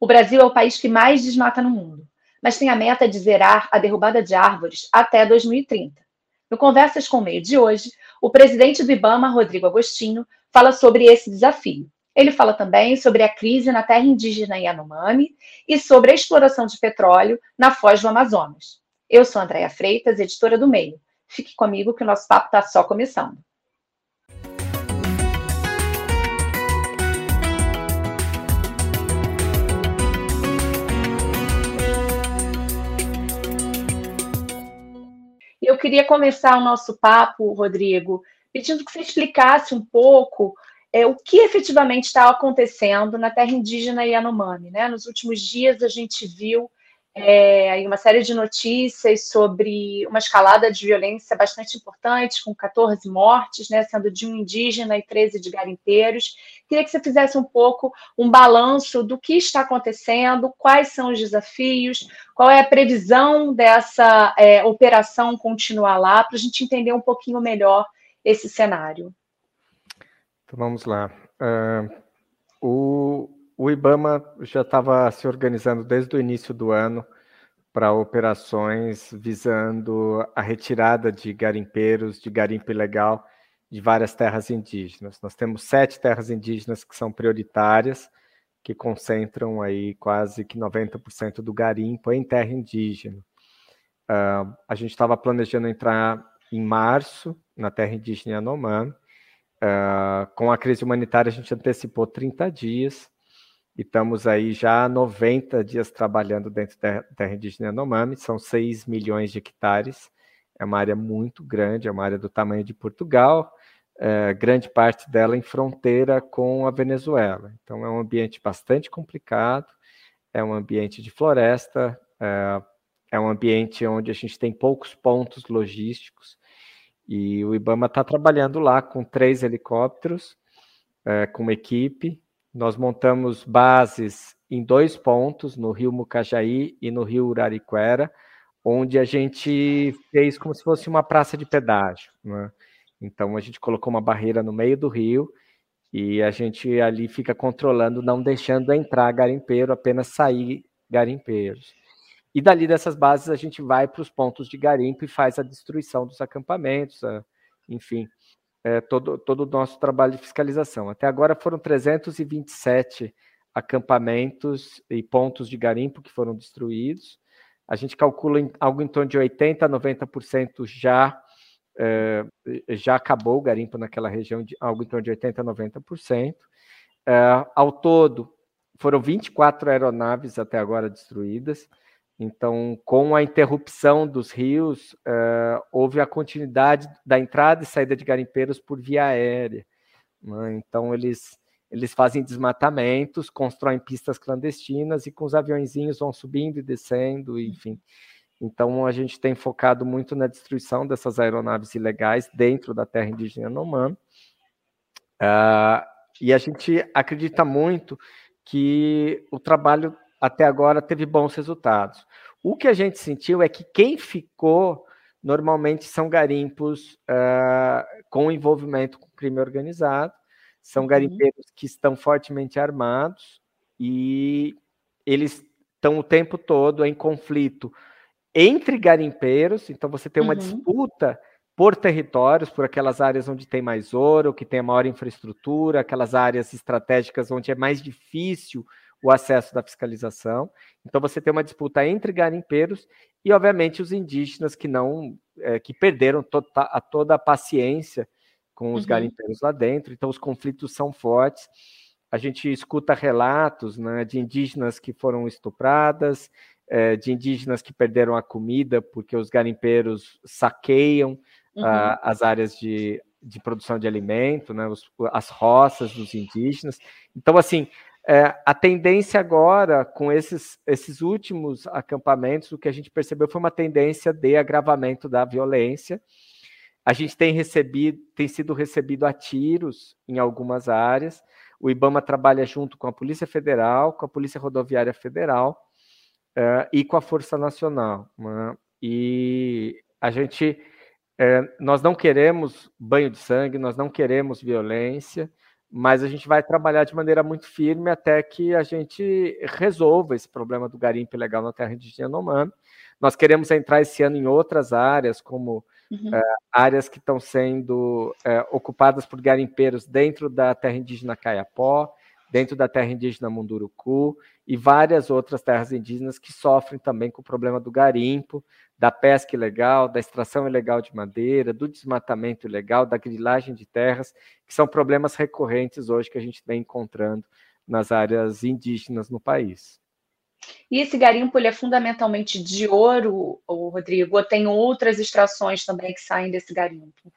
O Brasil é o país que mais desmata no mundo, mas tem a meta de zerar a derrubada de árvores até 2030. No Conversas com o Meio de hoje, o presidente do IBAMA, Rodrigo Agostinho, fala sobre esse desafio. Ele fala também sobre a crise na terra indígena Yanomami e sobre a exploração de petróleo na foz do Amazonas. Eu sou Andréa Freitas, editora do Meio. Fique comigo que o nosso papo está só começando. Queria começar o nosso papo, Rodrigo, pedindo que você explicasse um pouco é, o que efetivamente está acontecendo na terra indígena Yanomami. Né? Nos últimos dias a gente viu é, uma série de notícias sobre uma escalada de violência bastante importante, com 14 mortes, né, sendo de um indígena e 13 de garimpeiros. Queria que você fizesse um pouco um balanço do que está acontecendo, quais são os desafios, qual é a previsão dessa é, operação continuar lá, para a gente entender um pouquinho melhor esse cenário. Então vamos lá. Uh, o o IBAMA já estava se organizando desde o início do ano para operações visando a retirada de garimpeiros, de garimpo ilegal de várias terras indígenas. Nós temos sete terras indígenas que são prioritárias, que concentram aí quase que 90% do garimpo em terra indígena. Uh, a gente estava planejando entrar em março na terra indígena Yanomami. Uh, com a crise humanitária, a gente antecipou 30 dias e estamos aí já 90 dias trabalhando dentro da terra indígena Yanomami, são 6 milhões de hectares, é uma área muito grande, é uma área do tamanho de Portugal, é, grande parte dela em fronteira com a Venezuela. Então é um ambiente bastante complicado, é um ambiente de floresta, é, é um ambiente onde a gente tem poucos pontos logísticos, e o IBAMA está trabalhando lá com três helicópteros, é, com uma equipe, nós montamos bases em dois pontos, no Rio Mucajaí e no Rio Urariquera, onde a gente fez como se fosse uma praça de pedágio. Né? Então a gente colocou uma barreira no meio do rio e a gente ali fica controlando, não deixando entrar garimpeiro, apenas sair garimpeiros. E dali dessas bases a gente vai para os pontos de garimpo e faz a destruição dos acampamentos, enfim é, todo, todo o nosso trabalho de fiscalização. Até agora foram 327 acampamentos e pontos de garimpo que foram destruídos. A gente calcula em, algo em torno de 80% a 90% já, é, já acabou o garimpo naquela região, de algo em torno de 80% a 90%. É, ao todo, foram 24 aeronaves até agora destruídas. Então, com a interrupção dos rios, uh, houve a continuidade da entrada e saída de garimpeiros por via aérea. Né? Então, eles, eles fazem desmatamentos, constroem pistas clandestinas e com os aviãozinhos vão subindo e descendo, enfim. Então, a gente tem focado muito na destruição dessas aeronaves ilegais dentro da terra indígena Yanomami. Uh, e a gente acredita muito que o trabalho até agora teve bons resultados. O que a gente sentiu é que quem ficou normalmente são garimpos uh, com envolvimento com crime organizado, são uhum. garimpeiros que estão fortemente armados e eles estão o tempo todo em conflito entre garimpeiros, então você tem uma uhum. disputa por territórios, por aquelas áreas onde tem mais ouro, que tem a maior infraestrutura, aquelas áreas estratégicas onde é mais difícil o acesso da fiscalização. Então você tem uma disputa entre garimpeiros e, obviamente, os indígenas que não é, que perderam to a toda a paciência com os uhum. garimpeiros lá dentro. Então os conflitos são fortes. A gente escuta relatos né, de indígenas que foram estupradas, é, de indígenas que perderam a comida porque os garimpeiros saqueiam uhum. uh, as áreas de, de produção de alimento, né, os, as roças dos indígenas. Então, assim, é, a tendência agora, com esses, esses últimos acampamentos, o que a gente percebeu foi uma tendência de agravamento da violência. A gente tem recebido, tem sido recebido a tiros em algumas áreas. O IBAMA trabalha junto com a Polícia Federal, com a Polícia Rodoviária Federal uh, e com a Força Nacional. Né? E a gente, uh, nós não queremos banho de sangue, nós não queremos violência mas a gente vai trabalhar de maneira muito firme até que a gente resolva esse problema do garimpo ilegal na terra indígena Yanomami. Nós queremos entrar esse ano em outras áreas, como uhum. é, áreas que estão sendo é, ocupadas por garimpeiros dentro da terra indígena Caiapó, dentro da terra indígena Munduruku e várias outras terras indígenas que sofrem também com o problema do garimpo, da pesca ilegal, da extração ilegal de madeira, do desmatamento ilegal, da grilagem de terras, que são problemas recorrentes hoje que a gente vem encontrando nas áreas indígenas no país. E esse garimpo ele é fundamentalmente de ouro, Rodrigo, ou tem outras extrações também que saem desse garimpo?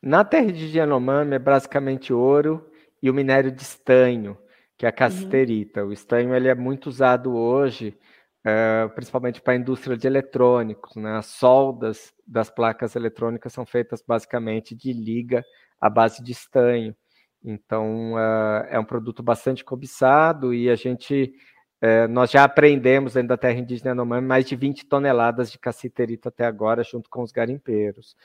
Na terra de Yanomami é basicamente ouro e o minério de estanho, que é a casterita. Uhum. O estanho ele é muito usado hoje, uh, principalmente para a indústria de eletrônicos. Né? As soldas das placas eletrônicas são feitas basicamente de liga à base de estanho. Então, uh, é um produto bastante cobiçado e a gente é, nós já aprendemos dentro da terra indígena Yanomami mais de 20 toneladas de cassiterita até agora, junto com os garimpeiros.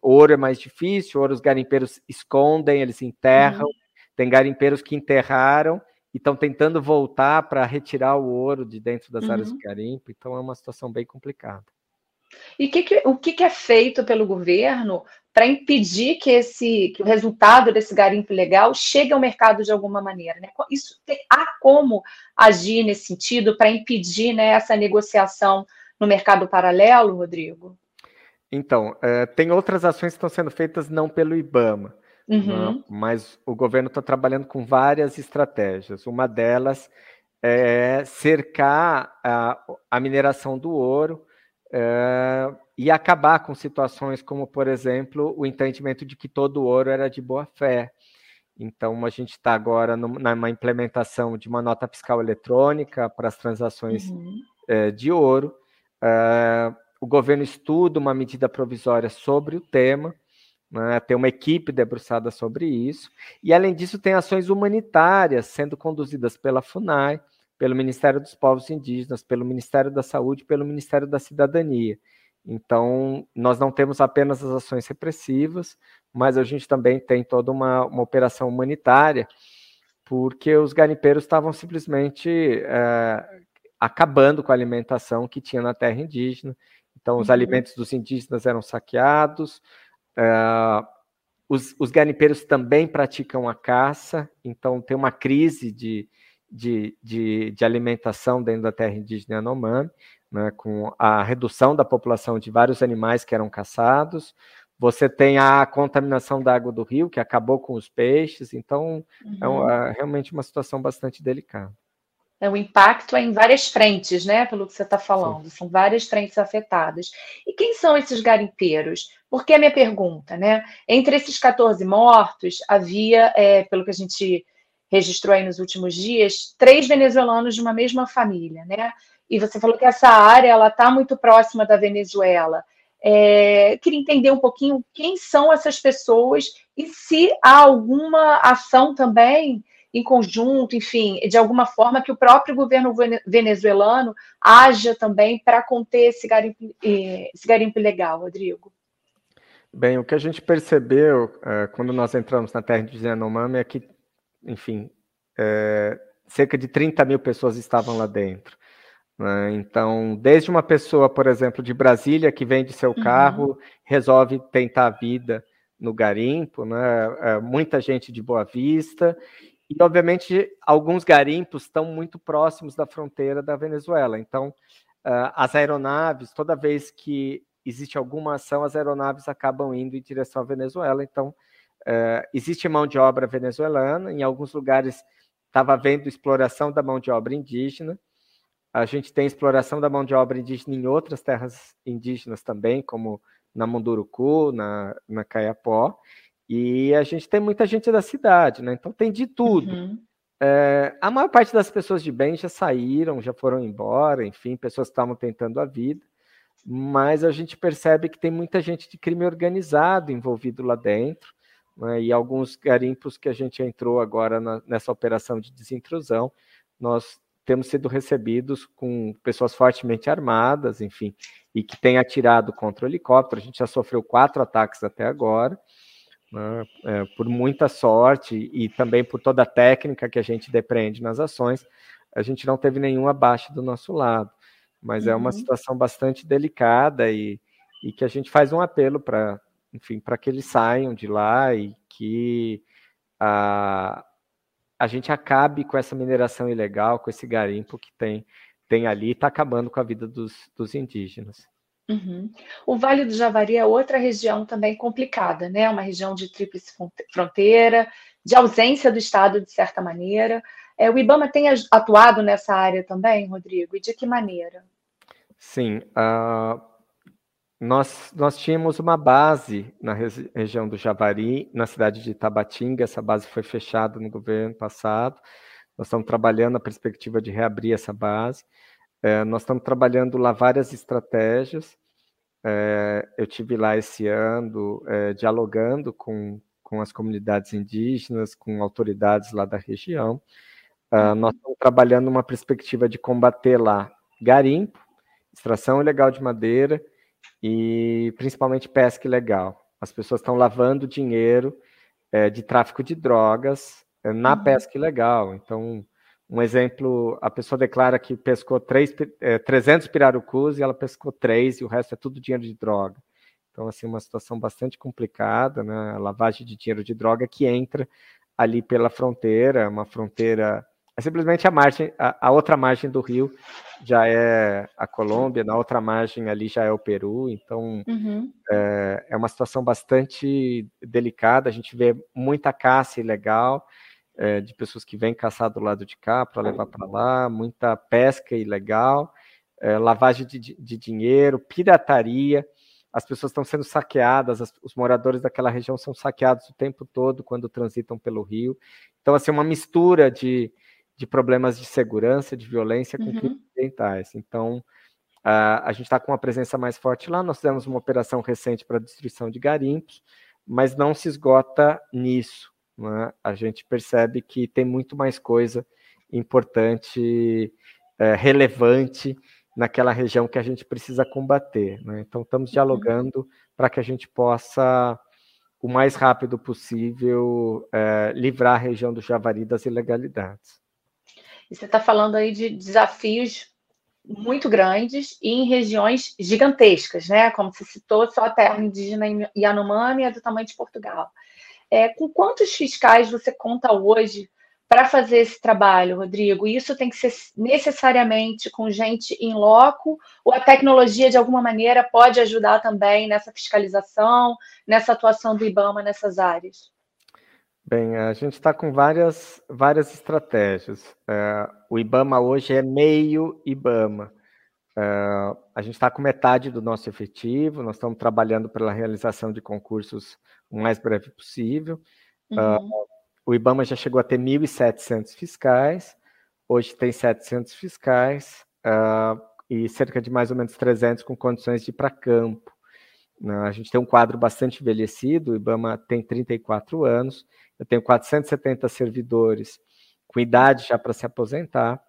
Ouro é mais difícil, ouro os garimpeiros escondem, eles enterram. Uhum. Tem garimpeiros que enterraram e estão tentando voltar para retirar o ouro de dentro das uhum. áreas de garimpo, então é uma situação bem complicada. E que que, o que, que, é feito pelo governo para impedir que, esse, que o resultado desse garimpo ilegal chegue ao mercado de alguma maneira? Né? Isso tem, há como agir nesse sentido para impedir né, essa negociação no mercado paralelo, Rodrigo? Então, é, tem outras ações que estão sendo feitas não pelo IBAMA, né? uhum. mas o governo está trabalhando com várias estratégias. Uma delas é cercar a, a mineração do ouro é, e acabar com situações como, por exemplo, o entendimento de que todo ouro era de boa fé. Então, a gente está agora numa implementação de uma nota fiscal eletrônica para as transações uhum. é, de ouro. É, o governo estuda uma medida provisória sobre o tema, né, tem uma equipe debruçada sobre isso, e além disso, tem ações humanitárias sendo conduzidas pela FUNAI, pelo Ministério dos Povos Indígenas, pelo Ministério da Saúde, pelo Ministério da Cidadania. Então, nós não temos apenas as ações repressivas, mas a gente também tem toda uma, uma operação humanitária, porque os garimpeiros estavam simplesmente é, acabando com a alimentação que tinha na terra indígena. Então, os uhum. alimentos dos indígenas eram saqueados, é, os, os garimpeiros também praticam a caça, então tem uma crise de, de, de, de alimentação dentro da terra indígena Yanomami, né, com a redução da população de vários animais que eram caçados. Você tem a contaminação da água do rio, que acabou com os peixes, então uhum. é, uma, é realmente uma situação bastante delicada. É, o impacto é em várias frentes, né? Pelo que você está falando, Sim. são várias frentes afetadas. E quem são esses garimpeiros? Por que a minha pergunta, né? Entre esses 14 mortos, havia, é, pelo que a gente registrou aí nos últimos dias, três venezuelanos de uma mesma família, né? E você falou que essa área ela está muito próxima da Venezuela. É, queria entender um pouquinho quem são essas pessoas e se há alguma ação também em conjunto, enfim, de alguma forma que o próprio governo venezuelano haja também para conter esse garimpo, esse garimpo ilegal, Rodrigo. Bem, o que a gente percebeu uh, quando nós entramos na terra de Yanomami é que enfim, é, cerca de 30 mil pessoas estavam lá dentro. Né? Então, desde uma pessoa, por exemplo, de Brasília, que vende seu uhum. carro, uhum. resolve tentar a vida no garimpo, né? É, muita gente de Boa Vista, e obviamente alguns garimpos estão muito próximos da fronteira da Venezuela. Então, uh, as aeronaves, toda vez que existe alguma ação, as aeronaves acabam indo em direção à Venezuela. Então, Uh, existe mão de obra venezuelana, em alguns lugares estava havendo exploração da mão de obra indígena. A gente tem exploração da mão de obra indígena em outras terras indígenas também, como na Munduruku, na, na Caiapó. E a gente tem muita gente da cidade, né? Então tem de tudo. Uhum. É, a maior parte das pessoas de bem já saíram, já foram embora, enfim, pessoas que estavam tentando a vida. Mas a gente percebe que tem muita gente de crime organizado envolvido lá dentro né, e alguns garimpos que a gente entrou agora na, nessa operação de desintrusão, nós temos sido recebidos com pessoas fortemente armadas, enfim, e que têm atirado contra o helicóptero. A gente já sofreu quatro ataques até agora, né? é, por muita sorte e também por toda a técnica que a gente depreende nas ações, a gente não teve nenhum abaixo do nosso lado. Mas uhum. é uma uhum. situação bastante delicada e, e que a gente faz um apelo para, enfim, para que eles saiam de lá e que a, a gente acabe com essa mineração ilegal, com esse garimpo que tem, tem ali e está acabando com a vida dos, dos indígenas. Uhum. O Vale do Javari é outra região também complicada, né? Uma região de tríplice fronteira, de ausência do Estado, de certa maneira. É, o IBAMA tem atuado nessa área também, Rodrigo? E de que maneira? Sim. Uh, nós, nós tínhamos uma base na região do Javari, na cidade de Tabatinga. Essa base foi fechada no governo passado. Nós estamos trabalhando a perspectiva de reabrir essa base. É, nós estamos trabalhando lá várias estratégias. É, eu tive lá esse ano é, dialogando com, com as comunidades indígenas, com autoridades lá da região. Uh, nós estamos trabalhando uma perspectiva de combater lá garimpo, extração ilegal de madeira e principalmente pesca ilegal. As pessoas estão lavando dinheiro é, de tráfico de drogas é, na uhum. pesca ilegal. Então, um exemplo, a pessoa declara que pescou três, é, 300 pirarucus e ela pescou três e o resto é tudo dinheiro de droga. Então, assim, uma situação bastante complicada, né? A lavagem de dinheiro de droga que entra ali pela fronteira, uma fronteira é simplesmente a margem, a, a, outra margem do rio já é a Colômbia, na outra margem ali já é o Peru, então uhum. é, é, uma situação bastante delicada. A gente vê muita caça ilegal, é, de pessoas que vêm caçar do lado de cá para levar para lá, muita pesca ilegal, é, lavagem de, de, dinheiro, pirataria. As pessoas estão sendo saqueadas, as, os moradores daquela região são saqueados o tempo todo quando transitam pelo rio. Então, assim, uma mistura de, de problemas de segurança, de violência com uhum. ambientais. Então, a, a gente está com uma presença mais forte lá. Nós fizemos uma operação recente para destruição de garimpos, mas não se esgota nisso né, a gente percebe que tem muito mais coisa importante, é, relevante naquela região que a gente precisa combater. Né? Então, estamos uhum. dialogando uhum. para que a gente possa, o mais rápido possível, é, livrar a região do Javari das ilegalidades. E você está falando aí de desafios muito grandes e em regiões gigantescas, né? Como você citou, só a terra indígena Yanomami é do tamanho de Portugal. É, com quantos fiscais você conta hoje para fazer esse trabalho, Rodrigo? Isso tem que ser necessariamente com gente em loco ou a tecnologia, de alguma maneira, pode ajudar também nessa fiscalização, nessa atuação do IBAMA nessas áreas? Bem, a gente está com várias, várias estratégias. É, o IBAMA hoje é meio IBAMA. Uh, a gente está com metade do nosso efetivo, nós estamos trabalhando pela realização de concursos o mais breve possível. Uhum. Uh, o IBAMA já chegou a ter 1.700 fiscais, hoje tem 700 fiscais uh, e cerca de mais ou menos 300 com condições de ir para campo. a gente tem um quadro bastante envelhecido, o IBAMA tem 34 anos, eu tenho 470 servidores com idade já para se aposentar,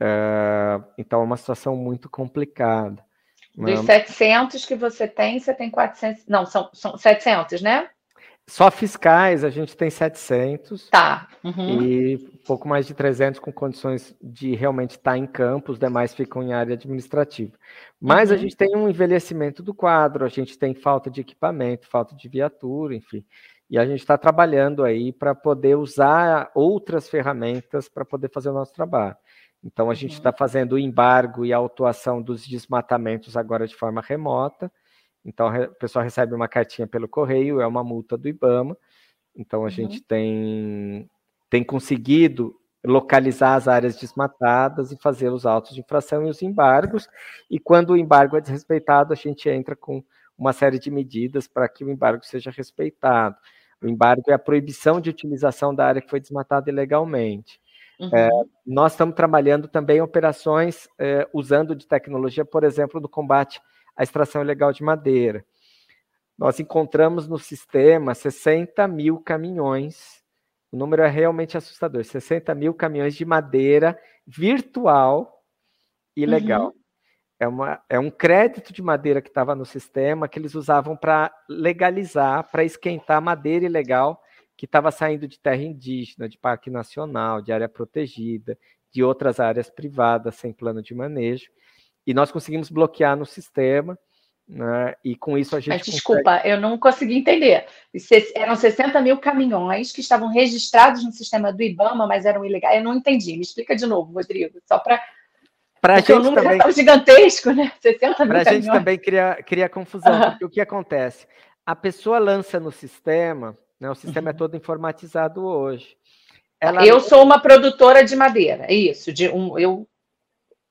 Uh, então é uma situação muito complicada. Dos 700 que você tem, você tem 400. Não, são, são 700, né? Só fiscais a gente tem 700. Tá. Uhum. E pouco mais de 300 com condições de realmente estar em campo, os demais ficam em área administrativa. Mas uhum. a gente tem um envelhecimento do quadro, a gente tem falta de equipamento, falta de viatura, enfim. E a gente está trabalhando aí para poder usar outras ferramentas para poder fazer o nosso trabalho. Então, a gente está uhum. fazendo o embargo e a autuação dos desmatamentos agora de forma remota. Então, o pessoal recebe uma cartinha pelo correio, é uma multa do IBAMA. Então, a uhum. gente tem, tem conseguido localizar as áreas desmatadas e fazer os autos de infração e os embargos. E quando o embargo é desrespeitado, a gente entra com uma série de medidas para que o embargo seja respeitado. O embargo é a proibição de utilização da área que foi desmatada ilegalmente. Uhum. É, nós estamos trabalhando também operações é, usando de tecnologia, por exemplo, do combate à extração ilegal de madeira. Nós encontramos no sistema 60 mil caminhões, o número é realmente assustador: 60 mil caminhões de madeira virtual ilegal. Uhum. é, uma, é um crédito de madeira que estava no sistema que eles usavam para legalizar, para esquentar madeira ilegal que estava saindo de terra indígena, de parque nacional, de área protegida, de outras áreas privadas sem plano de manejo. E nós conseguimos bloquear no sistema, né? e com isso a gente. Mas desculpa, consegue... eu não consegui entender. Eram 60 mil caminhões que estavam registrados no sistema do Ibama, mas eram ilegais. Eu não entendi. Me explica de novo, Rodrigo, só para para a gente também. É gigantesco, né? 60 mil Para a gente também cria, cria confusão, uhum. porque o que acontece? A pessoa lança no sistema, né? o sistema é uhum. todo informatizado hoje. Ela... Eu sou uma produtora de madeira, é isso. De um, eu,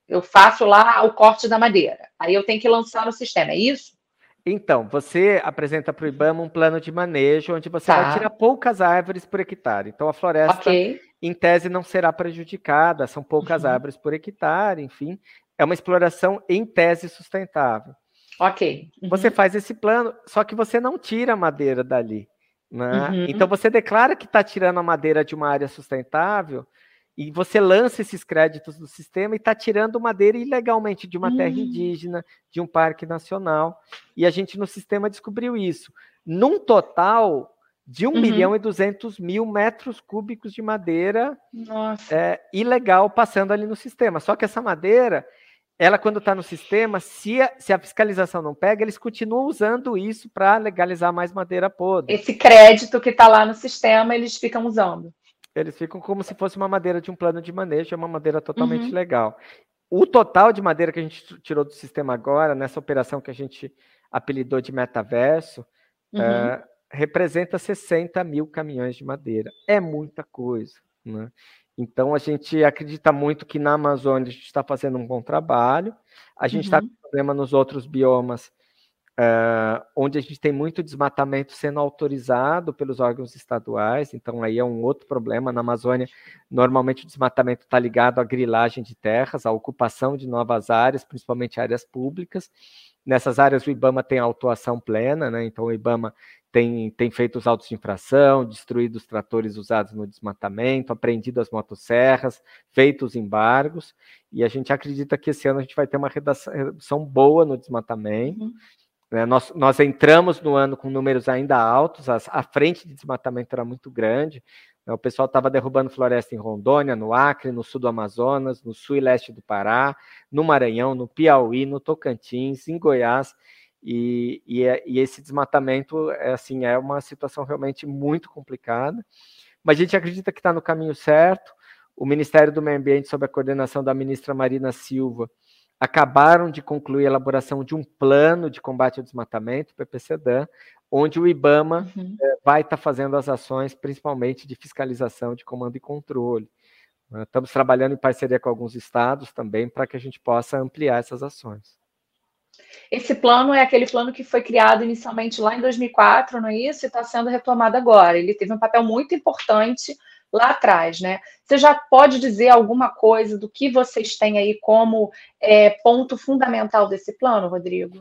eu faço lá o corte da madeira. Aí eu tenho que lançar no sistema, é isso? Então, você apresenta para o IBAMA um plano de manejo onde você tá. vai tirar poucas árvores por hectare. Então, a floresta okay em tese não será prejudicada, são poucas uhum. árvores por hectare, enfim, é uma exploração em tese sustentável. Ok. Uhum. Você faz esse plano, só que você não tira a madeira dali. Né? Uhum. Então você declara que está tirando a madeira de uma área sustentável e você lança esses créditos do sistema e está tirando madeira ilegalmente de uma terra hum. indígena, de um parque nacional. E a gente no sistema descobriu isso. Num total, de 1 uhum. milhão e 200 mil metros cúbicos de madeira é, ilegal passando ali no sistema. Só que essa madeira, ela quando está no sistema, se a, se a fiscalização não pega, eles continuam usando isso para legalizar mais madeira podre. Esse crédito que está lá no sistema, eles ficam usando. Eles ficam como se fosse uma madeira de um plano de manejo, é uma madeira totalmente uhum. legal. O total de madeira que a gente tirou do sistema agora, nessa operação que a gente apelidou de metaverso, uhum. é, representa 60 mil caminhões de madeira. É muita coisa. Né? Então, a gente acredita muito que na Amazônia a gente está fazendo um bom trabalho. A gente está uhum. com problema nos outros biomas, uh, onde a gente tem muito desmatamento sendo autorizado pelos órgãos estaduais. Então, aí é um outro problema. Na Amazônia, normalmente o desmatamento está ligado à grilagem de terras, à ocupação de novas áreas, principalmente áreas públicas. Nessas áreas, o IBAMA tem autuação plena, né? então o IBAMA tem, tem feito os autos de infração, destruído os tratores usados no desmatamento, apreendido as motosserras, feito os embargos, e a gente acredita que esse ano a gente vai ter uma redução boa no desmatamento. Uhum. Né? Nós, nós entramos no ano com números ainda altos, a, a frente de desmatamento era muito grande, né? o pessoal estava derrubando floresta em Rondônia, no Acre, no sul do Amazonas, no sul e leste do Pará, no Maranhão, no Piauí, no Tocantins, em Goiás, e, e, é, e, esse desmatamento é assim é uma situação realmente muito complicada, mas a gente acredita que está no caminho certo. O Ministério do Meio Ambiente, sob a coordenação da ministra Marina Silva, acabaram de concluir a elaboração de um plano de combate ao desmatamento, PPCDAN, onde o IBAMA uhum. é, vai estar tá fazendo as ações, principalmente de fiscalização, de comando e controle. Estamos trabalhando em parceria com alguns estados também para que a gente possa ampliar essas ações. Esse plano é aquele plano que foi criado inicialmente lá em 2004, não é isso? E está sendo retomado agora. Ele teve um papel muito importante lá atrás, né? Você já pode dizer alguma coisa do que vocês têm aí como é, ponto fundamental desse plano, Rodrigo?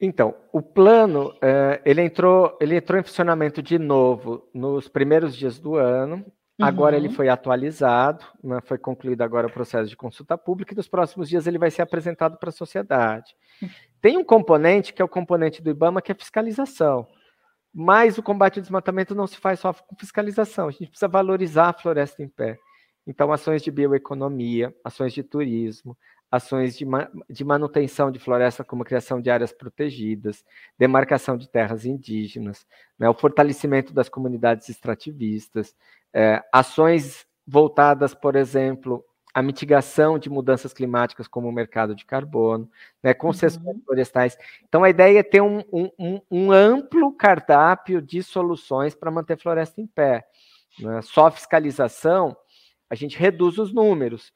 Então, o plano é, ele entrou ele entrou em funcionamento de novo nos primeiros dias do ano Agora uhum. ele foi atualizado, né, foi concluído agora o processo de consulta pública e nos próximos dias ele vai ser apresentado para a sociedade. Tem um componente que é o componente do IBAMA, que é fiscalização. Mas o combate ao desmatamento não se faz só com fiscalização, a gente precisa valorizar a floresta em pé. Então, ações de bioeconomia, ações de turismo, ações de, ma de manutenção de floresta, como criação de áreas protegidas, demarcação de terras indígenas, né, o fortalecimento das comunidades extrativistas, é, ações voltadas, por exemplo, à mitigação de mudanças climáticas, como o mercado de carbono, né, concessões uhum. florestais. Então, a ideia é ter um, um, um amplo cardápio de soluções para manter floresta em pé. Né? Só fiscalização, a gente reduz os números.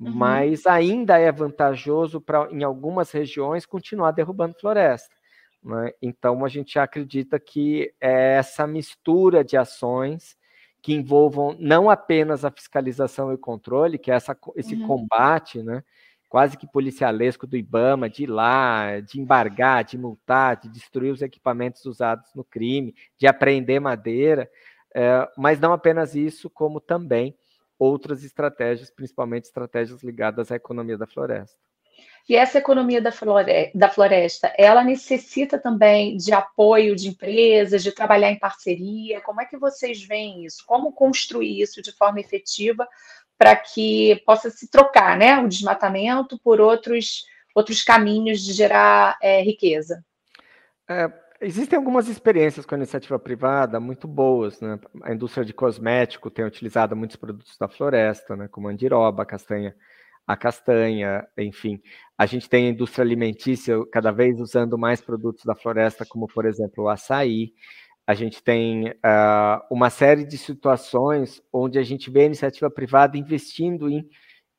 Uhum. Mas ainda é vantajoso para, em algumas regiões, continuar derrubando floresta. Né? Então, a gente acredita que é essa mistura de ações que envolvam não apenas a fiscalização e o controle, que é essa, esse uhum. combate, né? quase que policialesco do IBAMA, de ir lá, de embargar, de multar, de destruir os equipamentos usados no crime, de apreender madeira, é, mas não apenas isso, como também outras estratégias, principalmente estratégias ligadas à economia da floresta. E essa economia da floresta, ela necessita também de apoio de empresas, de trabalhar em parceria. Como é que vocês veem isso? Como construir isso de forma efetiva para que possa se trocar né, o desmatamento por outros, outros caminhos de gerar é, riqueza? É, existem algumas experiências com a iniciativa privada muito boas. Né? A indústria de cosmético tem utilizado muitos produtos da floresta, né, como andiroba, castanha a castanha, enfim. A gente tem a indústria alimentícia cada vez usando mais produtos da floresta, como, por exemplo, o açaí. A gente tem uh, uma série de situações onde a gente vê a iniciativa privada investindo em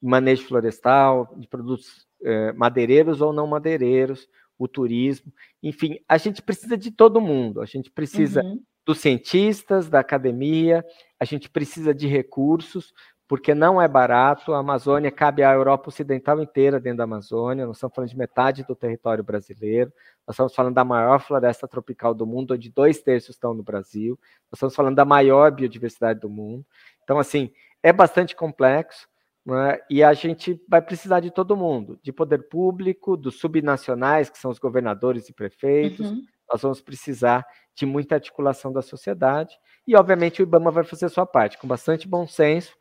manejo florestal, de produtos uh, madeireiros ou não madeireiros, o turismo. Enfim, a gente precisa de todo mundo. A gente precisa uhum. dos cientistas, da academia, a gente precisa de recursos, porque não é barato. A Amazônia cabe à Europa Ocidental inteira dentro da Amazônia. Nós estamos falando de metade do território brasileiro. Nós estamos falando da maior floresta tropical do mundo, onde dois terços estão no Brasil. Nós estamos falando da maior biodiversidade do mundo. Então, assim, é bastante complexo. É? E a gente vai precisar de todo mundo, de poder público, dos subnacionais, que são os governadores e prefeitos. Uhum. Nós vamos precisar de muita articulação da sociedade. E, obviamente, o IBAMA vai fazer a sua parte, com bastante bom senso,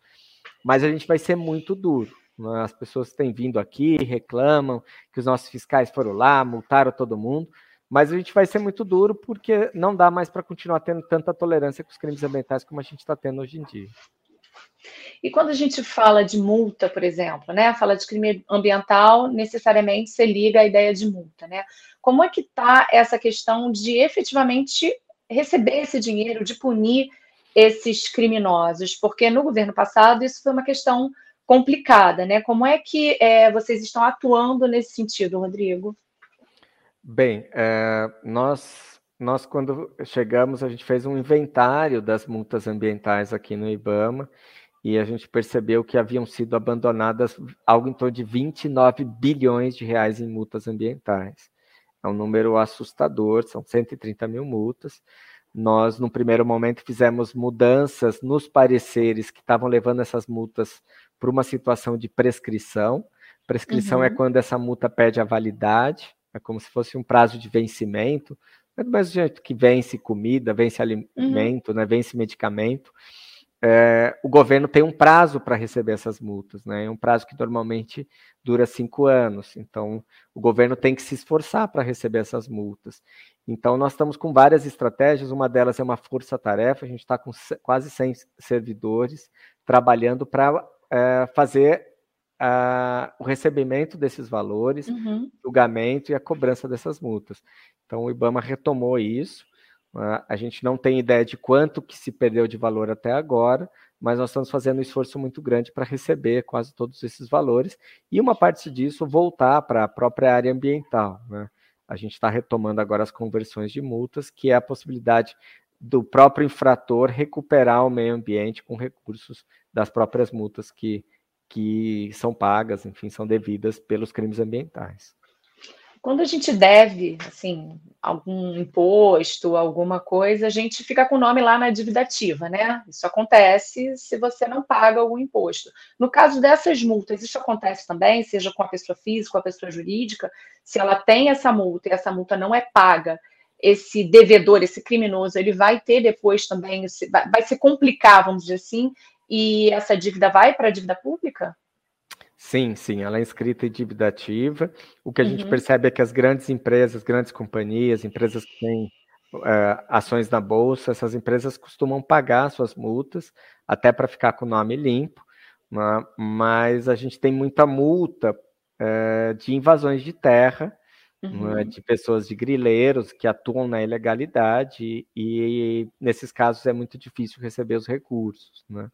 mas a gente vai ser muito duro. Né? As pessoas têm vindo aqui, reclamam que os nossos fiscais foram lá, multaram todo mundo, mas a gente vai ser muito duro porque não dá mais para continuar tendo tanta tolerância com os crimes ambientais como a gente está tendo hoje em dia. E quando a gente fala de multa, por exemplo, né, fala de crime ambiental, necessariamente se liga à ideia de multa, né? Como é que está essa questão de efetivamente receber esse dinheiro, de punir esses criminosos? Porque no governo passado isso foi uma questão complicada, né? Como é que é, vocês estão atuando nesse sentido, Rodrigo? Bem, é, nós, nós quando chegamos, a gente fez um inventário das multas ambientais aqui no IBAMA e a gente percebeu que haviam sido abandonadas algo em torno de 29 bilhões de reais em multas ambientais. É um número assustador, são 130 mil multas. Nós, no primeiro momento, fizemos mudanças nos pareceres que estavam levando essas multas para uma situação de prescrição. Prescrição é uhum. é quando essa multa perde a validade, é como se fosse um prazo de vencimento, é do mesmo jeito que vence comida, vence alimento, uhum. né, vence medicamento. É, o governo tem um prazo para receber essas multas, né? É um prazo que normalmente dura cinco anos. Então, o governo tem que se esforçar para receber essas multas. Então, nós estamos com várias estratégias, uma delas é uma força-tarefa, a gente está com quase 100 servidores trabalhando para é, fazer o recebimento desses valores, uhum. julgamento e a cobrança dessas multas. Então, o IBAMA retomou isso, a gente não tem ideia de quanto que se perdeu de valor até agora, mas nós estamos fazendo um esforço muito grande para receber quase todos esses valores, e uma parte disso voltar para a própria área ambiental, né? a gente está retomando agora as conversões de multas, que é a possibilidade do próprio infrator recuperar o meio ambiente com recursos das próprias multas que, que são pagas, enfim, são devidas pelos crimes ambientais. Quando a gente deve, assim, algum imposto, alguma coisa, a gente fica com o nome lá na dívida ativa, né? Isso acontece se você não paga algum imposto. No caso dessas multas, isso acontece também, seja com a pessoa física, com a pessoa jurídica, se ela tem essa multa e essa multa não é paga, esse devedor, esse criminoso, ele vai ter depois também, vai se complicar, vamos dizer assim, e essa dívida vai para a dívida pública? Sim, sim, ela é inscrita em dívida ativa. O que a uhum. gente percebe é que as grandes empresas, grandes companhias, empresas que têm uh, ações na bolsa, essas empresas costumam pagar suas multas, até para ficar com o nome limpo, né? mas a gente tem muita multa uh, de invasões de terra, né? uhum. né? de pessoas de grileiros que atuam na ilegalidade, e, e nesses casos é muito difícil receber os recursos. Né?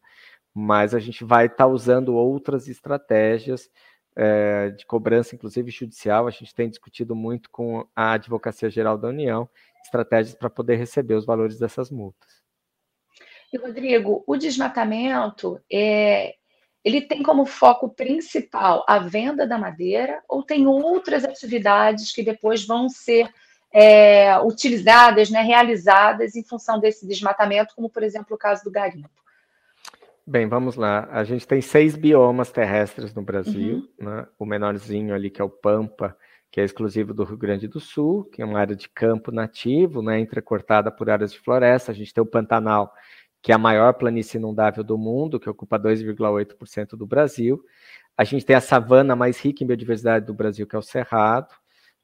Mas a gente vai estar tá usando outras estratégias é, de cobrança, inclusive judicial. A gente tem discutido muito com a Advocacia Geral da União estratégias para poder receber os valores dessas multas. E, Rodrigo, o desmatamento é, ele tem como foco principal a venda da madeira ou tem outras atividades que depois vão ser é, utilizadas, né, realizadas em função desse desmatamento, como por exemplo o caso do garimpo? Bem, vamos lá. A gente tem seis biomas terrestres no Brasil, uhum. né? O menorzinho ali, que é o Pampa, que é exclusivo do Rio Grande do Sul, que é uma área de campo nativo, né, entrecortada por áreas de floresta. A gente tem o Pantanal, que é a maior planície inundável do mundo, que ocupa 2,8% do Brasil. A gente tem a savana mais rica em biodiversidade do Brasil, que é o Cerrado,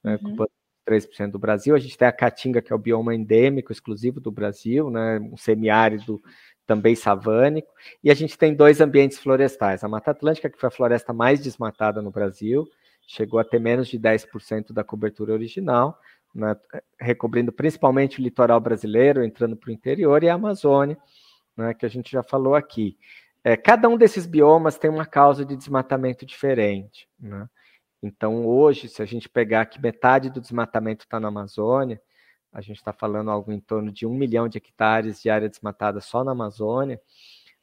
né, uhum. ocupando 3% do Brasil. A gente tem a Caatinga, que é o bioma endêmico exclusivo do Brasil, né, um semiárido também savânico. E a gente tem dois ambientes florestais. A Mata Atlântica, que foi a floresta mais desmatada no Brasil, chegou a ter menos de 10% da cobertura original, né, recobrindo principalmente o litoral brasileiro, entrando para o interior, e a Amazônia, né, que a gente já falou aqui. É, cada um desses biomas tem uma causa de desmatamento diferente. Né? Então, hoje, se a gente pegar que metade do desmatamento está na Amazônia, a gente está falando algo em torno de um milhão de hectares de área desmatada só na Amazônia.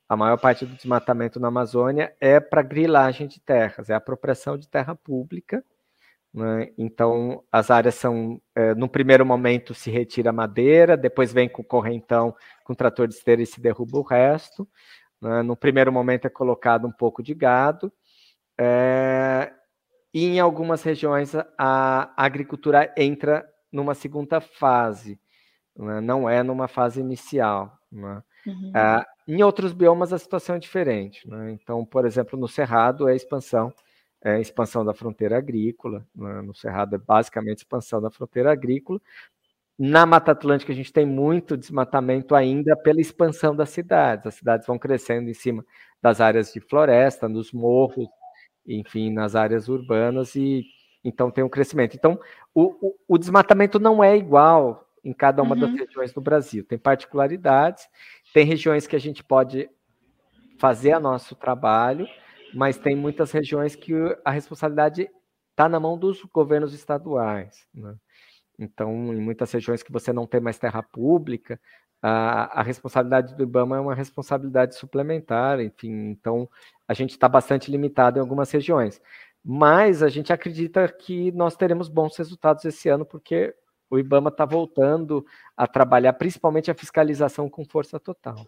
A maior parte do desmatamento na Amazônia é para grilagem de terras, é apropriação de terra pública. Né? Então, as áreas são, é, no primeiro momento, se retira madeira, depois vem com correntão com trator de esteira e se derruba o resto. Né? No primeiro momento é colocado um pouco de gado. É, e em algumas regiões a agricultura entra numa segunda fase, né? não é numa fase inicial. Né? Uhum. Ah, em outros biomas a situação é diferente. Né? Então, por exemplo, no Cerrado é expansão, é expansão da fronteira agrícola. Né? No Cerrado é basicamente expansão da fronteira agrícola, na Mata Atlântica, a gente tem muito desmatamento ainda pela expansão das cidades. As cidades vão crescendo em cima das áreas de floresta, nos morros, enfim, nas áreas urbanas, e então tem um crescimento. Então, o, o, o desmatamento não é igual em cada uma uhum. das regiões do Brasil. Tem particularidades, tem regiões que a gente pode fazer o nosso trabalho, mas tem muitas regiões que a responsabilidade está na mão dos governos estaduais. Né? Então, em muitas regiões que você não tem mais terra pública, a, a responsabilidade do IBAMA é uma responsabilidade suplementar, enfim, então a gente está bastante limitado em algumas regiões. Mas a gente acredita que nós teremos bons resultados esse ano, porque o IBAMA está voltando a trabalhar principalmente a fiscalização com força total.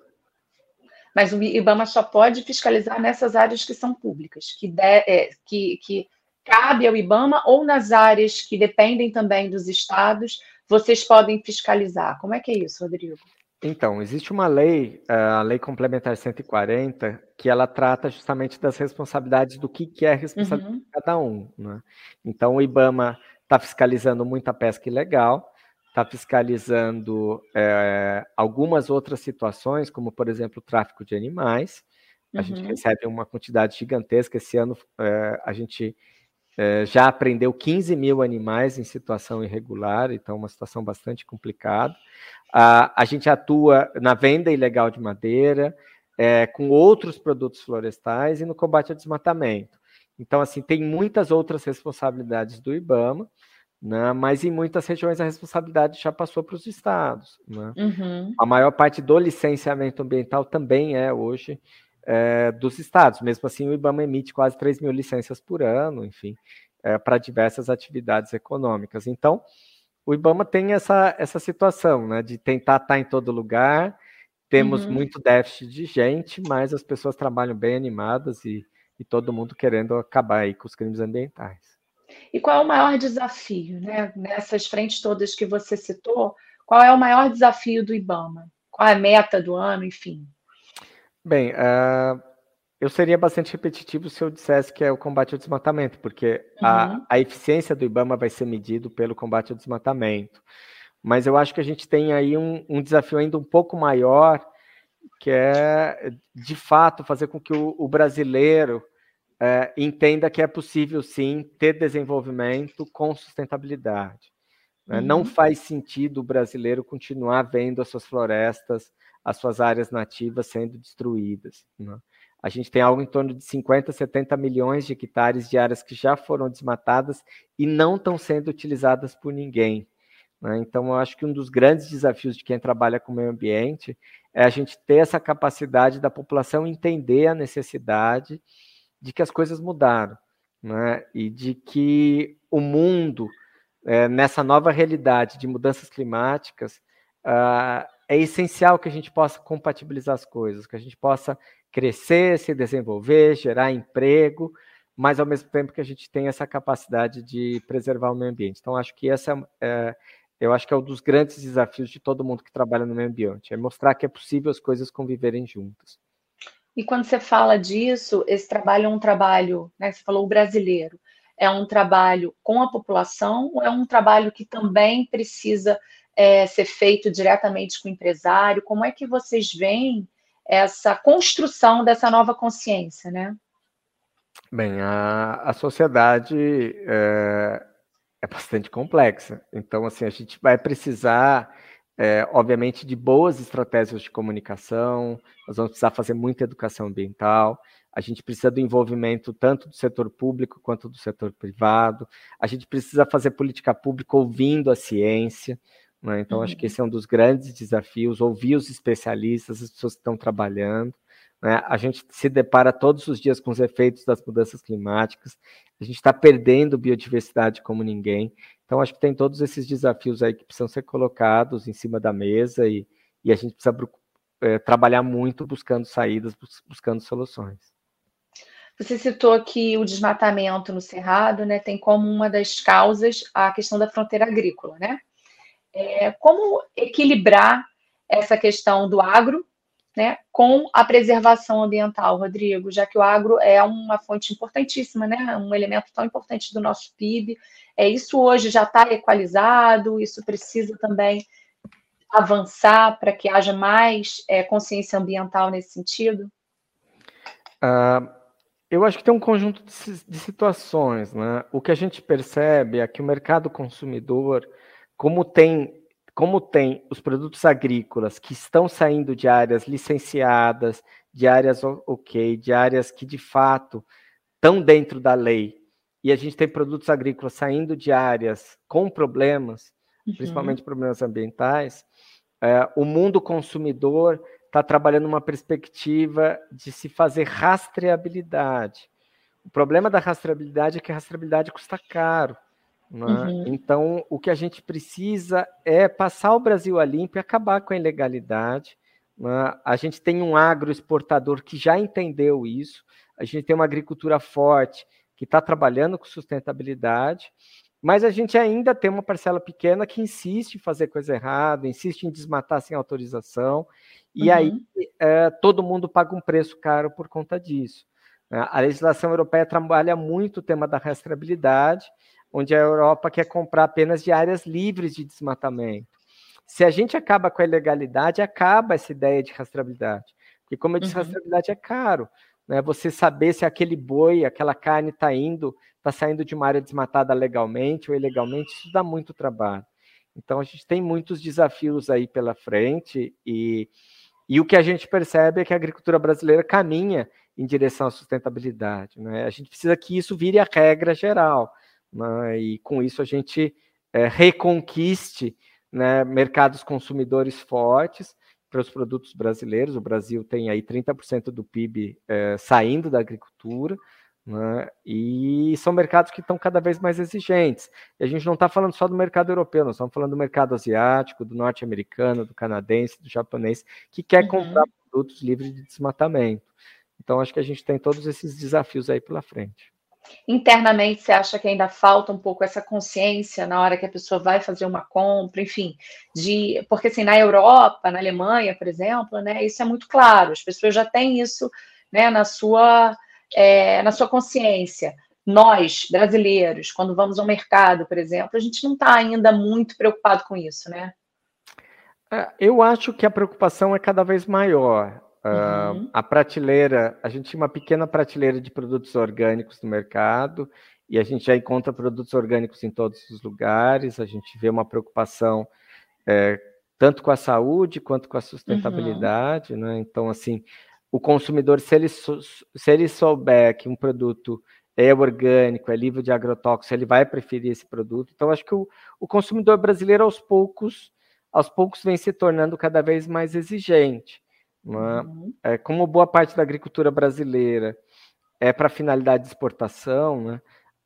Mas o IBAMA só pode fiscalizar nessas áreas que são públicas, que, de, é, que, que cabe ao IBAMA ou nas áreas que dependem também dos estados, vocês podem fiscalizar. Como é que é isso, Rodrigo? Então, existe uma lei, a Lei Complementar 140, que ela trata justamente das responsabilidades do que, que é a responsabilidade uhum. de cada um. Né? Então, o IBAMA está fiscalizando muita pesca ilegal, está fiscalizando é, algumas outras situações, como, por exemplo, o tráfico de animais. A uhum. gente recebe uma quantidade gigantesca. Esse ano, é, a gente é, já apreendeu 15 mil animais em situação irregular, então uma situação bastante complicada. A, a gente atua na venda ilegal de madeira, é, com outros produtos florestais e no combate ao desmatamento. Então, assim, tem muitas outras responsabilidades do IBAMA, né, mas em muitas regiões a responsabilidade já passou para os estados. Né? Uhum. A maior parte do licenciamento ambiental também é hoje é, dos estados. Mesmo assim, o IBAMA emite quase 3 mil licenças por ano, enfim, é, para diversas atividades econômicas. Então, o IBAMA tem essa, essa situação, né, de tentar estar em todo lugar. Temos uhum. muito déficit de gente, mas as pessoas trabalham bem animadas e, e todo mundo querendo acabar aí com os crimes ambientais. E qual é o maior desafio, né? Nessas frentes todas que você citou, qual é o maior desafio do IBAMA? Qual é a meta do ano, enfim? Bem, uh, eu seria bastante repetitivo se eu dissesse que é o combate ao desmatamento, porque uhum. a, a eficiência do IBAMA vai ser medido pelo combate ao desmatamento. Mas eu acho que a gente tem aí um, um desafio ainda um pouco maior, que é, de fato, fazer com que o, o brasileiro é, entenda que é possível, sim, ter desenvolvimento com sustentabilidade. Né? Uhum. Não faz sentido o brasileiro continuar vendo as suas florestas as suas áreas nativas sendo destruídas. Né? A gente tem algo em torno de 50, 70 milhões de hectares de áreas que já foram desmatadas e não estão sendo utilizadas por ninguém. Né? Então, eu acho que um dos grandes desafios de quem trabalha com o meio ambiente é a gente ter essa capacidade da população entender a necessidade de que as coisas mudaram né? e de que o mundo, é, nessa nova realidade de mudanças climáticas, uh, é essencial que a gente possa compatibilizar as coisas, que a gente possa crescer, se desenvolver, gerar emprego, mas ao mesmo tempo que a gente tem essa capacidade de preservar o meio ambiente. Então, acho que essa é, eu acho que é um dos grandes desafios de todo mundo que trabalha no meio ambiente, é mostrar que é possível as coisas conviverem juntas. E quando você fala disso, esse trabalho é um trabalho, né, você falou o brasileiro, é um trabalho com a população é um trabalho que também precisa é, ser feito diretamente com o empresário? Como é que vocês veem essa construção dessa nova consciência, né? Bem, a, a sociedade é, é bastante complexa. Então, assim, a gente vai precisar, é, obviamente, de boas estratégias de comunicação, nós vamos precisar fazer muita educação ambiental, a gente precisa do envolvimento tanto do setor público quanto do setor privado, a gente precisa fazer política pública ouvindo a ciência, né? Então, uhum. acho que uhum. esse é um dos grandes desafios, ouvir os especialistas, as pessoas que estão trabalhando. Né? A gente se depara todos os dias com os efeitos das mudanças climáticas, a gente está perdendo biodiversidade como ninguém. Então, acho que tem todos esses desafios aí que precisam ser colocados em cima da mesa e, e a gente precisa é, trabalhar muito buscando saídas, buscando soluções. Você citou aqui o desmatamento no Cerrado, né? Tem como uma das causas a questão da fronteira agrícola, né? É, como equilibrar essa questão do agro né, com a preservação ambiental, Rodrigo, já que o agro é uma fonte importantíssima, né, um elemento tão importante do nosso PIB. É, isso hoje já está equalizado, isso precisa também avançar para que haja mais é, consciência ambiental nesse sentido? Uh, eu acho que tem um conjunto de, de situações. Né? O que a gente percebe é que o mercado consumidor, como tem como tem os produtos agrícolas que estão saindo de áreas licenciadas, de áreas ok, de áreas que de fato estão dentro da lei, e a gente tem produtos agrícolas saindo de áreas com problemas, uhum. principalmente problemas ambientais, é, o mundo consumidor está trabalhando uma perspectiva de se fazer rastreabilidade. O problema da rastreabilidade é que a rastreabilidade custa caro. Né? Uhum. Então, o que a gente precisa é passar o Brasil a limpo e acabar com a ilegalidade. Né? A gente tem um agroexportador que já entendeu isso, a gente tem uma agricultura forte que está trabalhando com sustentabilidade, mas a gente ainda tem uma parcela pequena que insiste em fazer coisa errada, insiste em desmatar sem autorização, e uhum. aí é, todo mundo paga um preço caro por conta disso. Né? A legislação europeia trabalha muito o tema da rastreabilidade, onde a Europa quer comprar apenas de áreas livres de desmatamento. Se a gente acaba com a ilegalidade, acaba essa ideia de rastreabilidade. Porque, como eu disse, uhum. rastreabilidade é caro. Né? Você saber se aquele boi, aquela carne está indo, está saindo de uma área desmatada legalmente ou ilegalmente, isso dá muito trabalho. Então, a gente tem muitos desafios aí pela frente e, e o que a gente percebe é que a agricultura brasileira caminha em direção à sustentabilidade. Né? A gente precisa que isso vire a regra geral né, e com isso a gente é, reconquiste né, mercados consumidores fortes para os produtos brasileiros. O Brasil tem aí 30% do PIB é, saindo da agricultura, né, e são mercados que estão cada vez mais exigentes. E a gente não está falando só do mercado europeu, nós estamos falando do mercado asiático, do norte-americano, do canadense, do japonês, que quer uhum. comprar produtos livres de desmatamento. Então, acho que a gente tem todos esses desafios aí pela frente. Internamente, você acha que ainda falta um pouco essa consciência na hora que a pessoa vai fazer uma compra, enfim, de porque assim na Europa, na Alemanha, por exemplo, né, isso é muito claro. As pessoas já têm isso, né, na sua é, na sua consciência. Nós, brasileiros, quando vamos ao mercado, por exemplo, a gente não está ainda muito preocupado com isso, né? É, eu acho que a preocupação é cada vez maior. Uhum. Uh, a prateleira, a gente tinha uma pequena prateleira de produtos orgânicos no mercado e a gente já encontra produtos orgânicos em todos os lugares. A gente vê uma preocupação é, tanto com a saúde quanto com a sustentabilidade, uhum. né? Então, assim, o consumidor, se ele, se ele souber que um produto é orgânico, é livre de agrotóxicos, ele vai preferir esse produto. Então, acho que o, o consumidor brasileiro, aos poucos, aos poucos, vem se tornando cada vez mais exigente. Uhum. É, como boa parte da agricultura brasileira é para finalidade de exportação, né?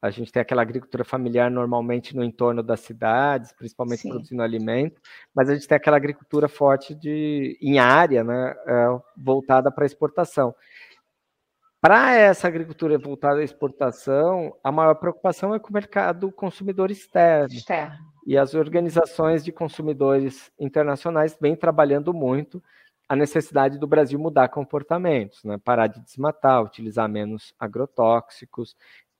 a gente tem aquela agricultura familiar normalmente no entorno das cidades, principalmente Sim. produzindo alimento, mas a gente tem aquela agricultura forte de, em área, né, é, voltada para exportação. Para essa agricultura voltada à exportação, a maior preocupação é com o mercado consumidor externo. externo. E as organizações de consumidores internacionais vêm trabalhando muito a necessidade do Brasil mudar comportamentos, né? parar de desmatar, utilizar menos agrotóxicos,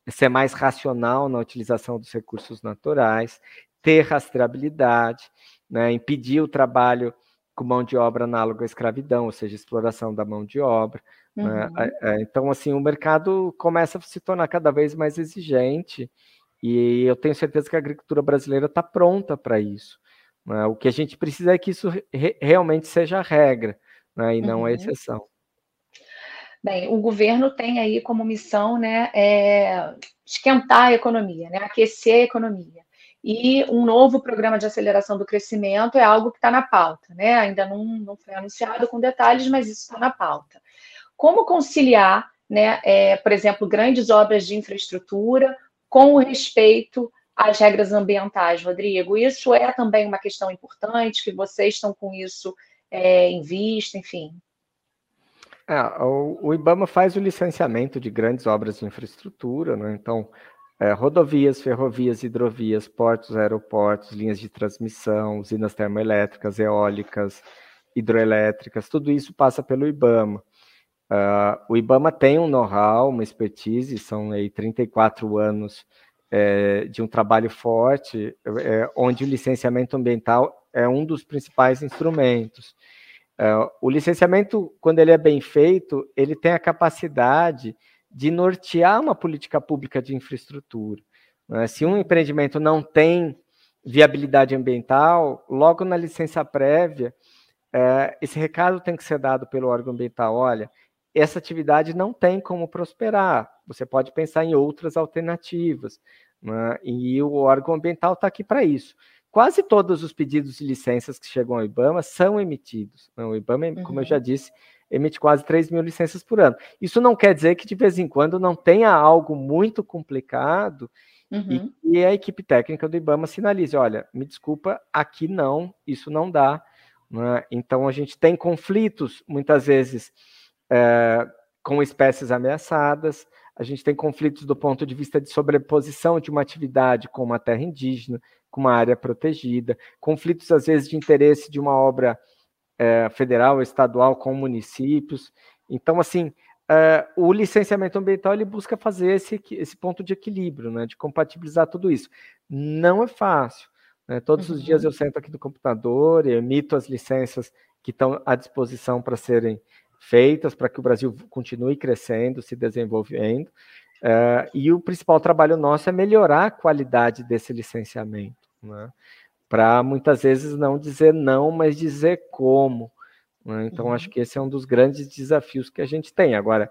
ser mais racional na utilização dos recursos naturais, ter rastreabilidade, né? impedir o trabalho com mão de obra análoga à escravidão, ou seja, exploração da mão de obra. Né? Uhum. Né? Então, assim, o mercado começa a se tornar cada vez mais exigente e eu tenho certeza que a agricultura brasileira está pronta para isso. Né? O que a gente precisa é que isso re realmente seja a regra né? e não uhum. a exceção. Bem, o governo tem aí como missão né, é, esquentar a economia, né, aquecer a economia. E um novo programa de aceleração do crescimento é algo que está na pauta, né? Ainda não, não foi anunciado com detalhes, mas isso está na pauta. Como conciliar, né, é, por exemplo, grandes obras de infraestrutura com o respeito às regras ambientais, Rodrigo? Isso é também uma questão importante, que vocês estão com isso é, em vista, enfim. É, o, o, IBAMA faz o licenciamento de grandes obras de infraestrutura, né? então, é, rodovias, ferrovias, hidrovias, portos, aeroportos, linhas de transmissão, usinas termoelétricas, eólicas, hidroelétricas, tudo isso passa pelo IBAMA. Uh, o IBAMA tem um know-how, uma expertise, são aí 34 anos é, de um trabalho forte, é, onde o licenciamento ambiental é um dos principais instrumentos. Uh, o licenciamento, quando ele é bem feito, ele tem a capacidade de nortear uma política pública de infraestrutura. Né? Se um empreendimento não tem viabilidade ambiental, logo na licença prévia, uh, esse recado tem que ser dado pelo órgão ambiental. Olha, essa atividade não tem como prosperar. Você pode pensar em outras alternativas. Né? E o órgão ambiental está aqui para isso. Quase todos os pedidos de licenças que chegam ao IBAMA são emitidos. Né? O IBAMA, uhum. como eu já disse, emite quase 3 mil licenças por ano. Isso não quer dizer que de vez em quando não tenha algo muito complicado uhum. e, e a equipe técnica do IBAMA sinalize: olha, me desculpa, aqui não, isso não dá. Né? Então a gente tem conflitos, muitas vezes é, com espécies ameaçadas, a gente tem conflitos do ponto de vista de sobreposição de uma atividade com uma terra indígena, com uma área protegida, conflitos, às vezes, de interesse de uma obra é, federal, estadual com municípios. Então, assim, é, o licenciamento ambiental ele busca fazer esse, esse ponto de equilíbrio, né, de compatibilizar tudo isso. Não é fácil. Né? Todos uhum. os dias uhum. eu sento aqui no computador e emito as licenças que estão à disposição para serem feitas para que o Brasil continue crescendo, se desenvolvendo. Uh, e o principal trabalho nosso é melhorar a qualidade desse licenciamento, né? para muitas vezes não dizer não, mas dizer como. Né? Então, uhum. acho que esse é um dos grandes desafios que a gente tem. Agora,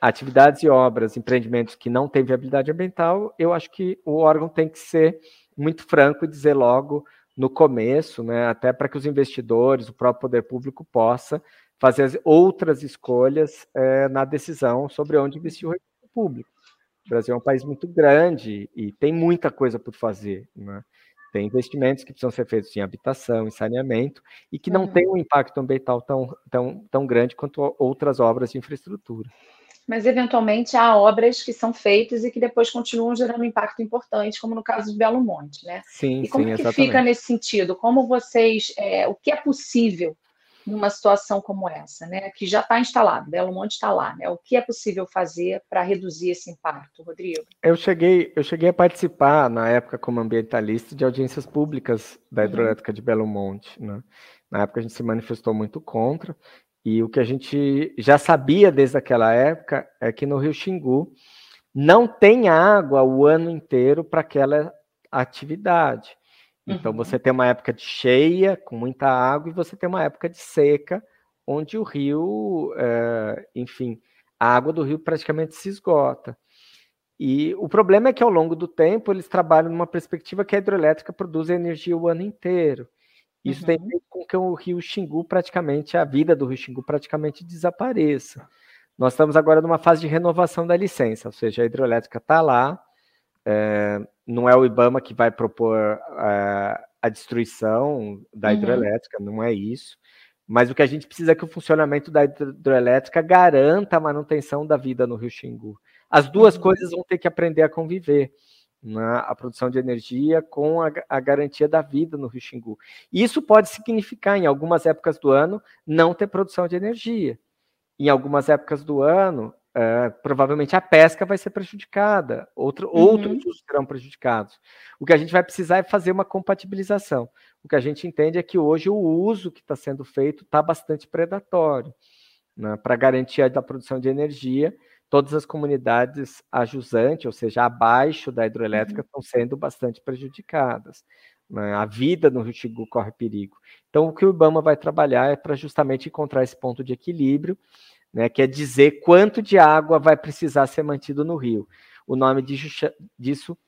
atividades e obras, empreendimentos que não têm viabilidade ambiental, eu acho que o órgão tem que ser muito franco e dizer logo no começo, né, até para que os investidores, o próprio poder público possa fazer outras escolhas é, na decisão sobre onde investir o recurso público. O Brasil é um país muito grande e tem muita coisa por fazer. Né? Tem investimentos que precisam ser feitos em habitação, em saneamento, e que não uhum. têm um impacto ambiental tão, tão, tão grande quanto outras obras de infraestrutura. Mas, eventualmente, há obras que são feitas e que depois continuam gerando um impacto importante, como no caso de Belo Monte, né? Sim, e como sim, que exatamente. fica nesse sentido? Como vocês, é, o que é possível numa situação como essa, né? Que já está instalado, Belo Monte está lá, né? O que é possível fazer para reduzir esse impacto, Rodrigo? Eu cheguei, eu cheguei a participar na época como ambientalista de audiências públicas da uhum. hidroelétrica uhum. de Belo Monte, né? Na época a gente se manifestou muito contra e o que a gente já sabia desde aquela época é que no Rio Xingu não tem água o ano inteiro para aquela atividade. Então uhum. você tem uma época de cheia, com muita água, e você tem uma época de seca, onde o rio, é, enfim, a água do rio praticamente se esgota. E o problema é que ao longo do tempo eles trabalham numa perspectiva que a hidrelétrica produz energia o ano inteiro. Isso uhum. tem feito com que o rio Xingu praticamente, a vida do rio Xingu praticamente desapareça. Nós estamos agora numa fase de renovação da licença, ou seja, a hidrelétrica está lá, é, não é o IBAMA que vai propor é, a destruição da uhum. hidrelétrica, não é isso. Mas o que a gente precisa é que o funcionamento da hidrelétrica garanta a manutenção da vida no Rio Xingu. As duas uhum. coisas vão ter que aprender a conviver. Né? A produção de energia com a, a, garantia da vida no Rio Xingu. Isso pode significar, em algumas épocas do ano, não ter produção de energia. Em algumas épocas do ano, Uh, provavelmente a pesca vai ser prejudicada, outro, uhum. outros usos serão prejudicados. O que a gente vai precisar é fazer uma compatibilização. O que a gente entende é que hoje o uso que está sendo feito está bastante predatório. Né? Para garantia da produção de energia, todas as comunidades ajusante, ou seja, abaixo da hidroelétrica, uhum. estão sendo bastante prejudicadas. Né? A vida no Rio Xingu corre perigo. Então, o que o IBAMA vai trabalhar é para justamente encontrar esse ponto de equilíbrio né, quer dizer quanto de água vai precisar ser mantido no rio. O nome disso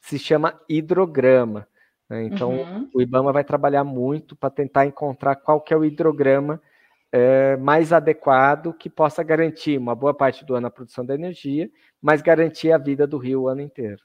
se chama hidrograma. Né? Então, uhum. o IBAMA vai trabalhar muito para tentar encontrar qual que é o hidrograma é, mais adequado que possa garantir uma boa parte do ano a produção da energia, mas garantir a vida do rio o ano inteiro.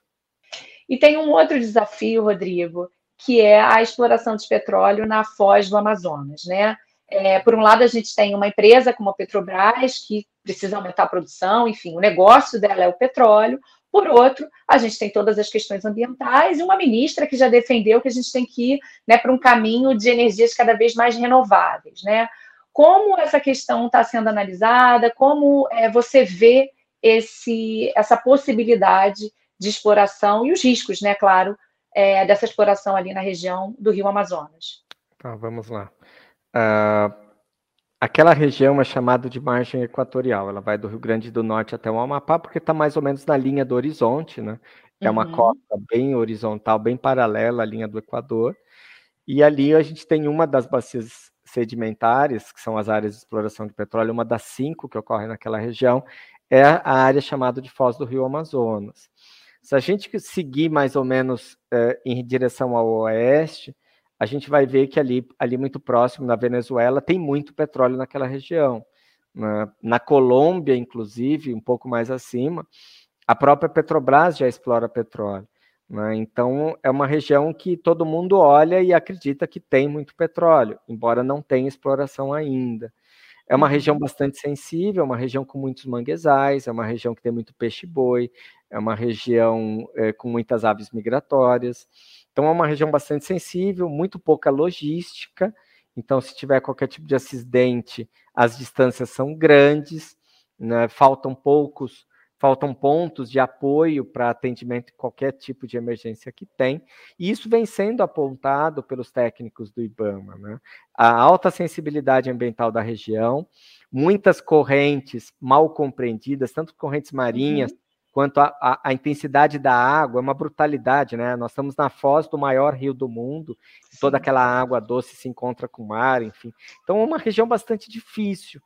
E tem um outro desafio, Rodrigo, que é a exploração de petróleo na foz do Amazonas, né? É, por um lado, a gente tem uma empresa como a Petrobras, que precisa aumentar a produção, enfim, o negócio dela é o petróleo. Por outro, a gente tem todas as questões ambientais e uma ministra que já defendeu que a gente tem que ir né, para um caminho de energias cada vez mais renováveis. Né? Como essa questão está sendo analisada? Como é, você vê esse, essa possibilidade de exploração e os riscos, né, claro, é, dessa exploração ali na região do Rio Amazonas? Tá, vamos lá. Uh, aquela região é chamada de margem equatorial. Ela vai do Rio Grande do Norte até o Amapá, porque está mais ou menos na linha do horizonte, né? É uma uhum. costa bem horizontal, bem paralela à linha do Equador. E ali a gente tem uma das bacias sedimentares, que são as áreas de exploração de petróleo, uma das cinco que ocorrem naquela região, é a área chamada de Foz do Rio Amazonas. Se a gente seguir mais ou menos eh, em direção ao oeste, a gente vai ver que ali, ali muito próximo, na Venezuela, tem muito petróleo naquela região. Na, na Colômbia, inclusive, um pouco mais acima, a própria Petrobras já explora petróleo. Né? Então, é uma região que todo mundo olha e acredita que tem muito petróleo, embora não tenha exploração ainda. É uma região bastante sensível, é uma região com muitos manguezais, é uma região que tem muito peixe-boi, é uma região é, com muitas aves migratórias. Então, é uma região bastante sensível, muito pouca logística. Então, se tiver qualquer tipo de acidente, as distâncias são grandes, né? faltam poucos, faltam pontos de apoio para atendimento em qualquer tipo de emergência que tem. E isso vem sendo apontado pelos técnicos do IBAMA. Né? A alta sensibilidade ambiental da região, muitas correntes mal compreendidas, tanto correntes marinhas. Uhum quanto à intensidade da água, é uma brutalidade, né? Nós estamos na foz do maior rio do mundo, toda aquela água doce se encontra com o mar, enfim. Então é uma região bastante difícil.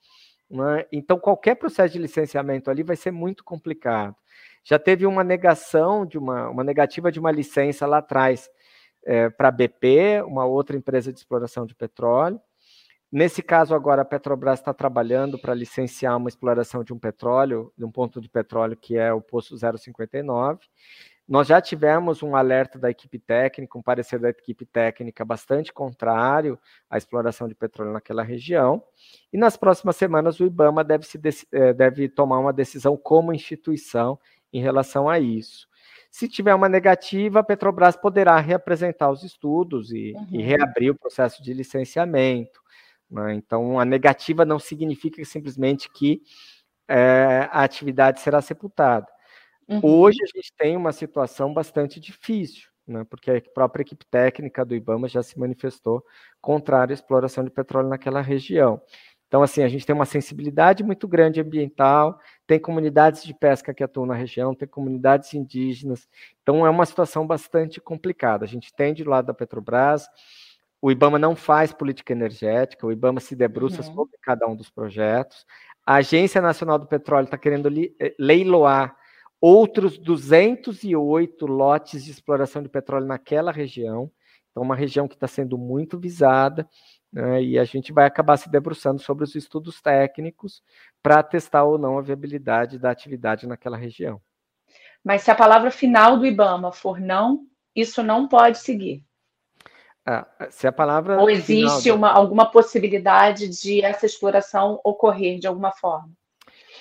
Né? Então qualquer processo de licenciamento ali vai ser muito complicado. Já teve uma negação de uma, uma negativa de uma licença lá atrás é, para a BP, uma outra empresa de exploração de petróleo. Nesse caso, agora, a Petrobras está trabalhando para licenciar uma exploração de um petróleo, de um ponto de petróleo que é o Poço 059. Nós já tivemos um alerta da equipe técnica, um parecer da equipe técnica bastante contrário à exploração de petróleo naquela região. E nas próximas semanas, o IBAMA deve, se, eh, deve tomar uma decisão como instituição em relação a isso. Se tiver uma negativa, a Petrobras poderá reapresentar os estudos e, uhum. e reabrir o processo de licenciamento. Né? Então, a negativa não significa simplesmente que é, a atividade será sepultada. Uhum. Hoje a gente tem uma situação bastante difícil, né? porque a própria equipe técnica do IBAMA já se manifestou contrária à exploração de petróleo naquela região. Então, assim, a gente tem uma sensibilidade muito grande ambiental, tem comunidades de pesca que atuam na região, tem comunidades indígenas, então é uma situação bastante complicada. A gente tem de lado da Petrobras, o IBAMA não faz política energética, o IBAMA se debruça uhum. sobre cada um dos projetos. A Agência Nacional do Petróleo está querendo eh, leiloar outros 208 lotes de exploração de petróleo naquela região. Então, uma região que está sendo muito visada, né, e a gente vai acabar se debruçando sobre os estudos técnicos para testar ou não a viabilidade da atividade naquela região. Mas se a palavra final do IBAMA for não, isso não pode seguir. Ah, se a palavra. Ou existe uma, alguma possibilidade de essa exploração ocorrer de alguma forma?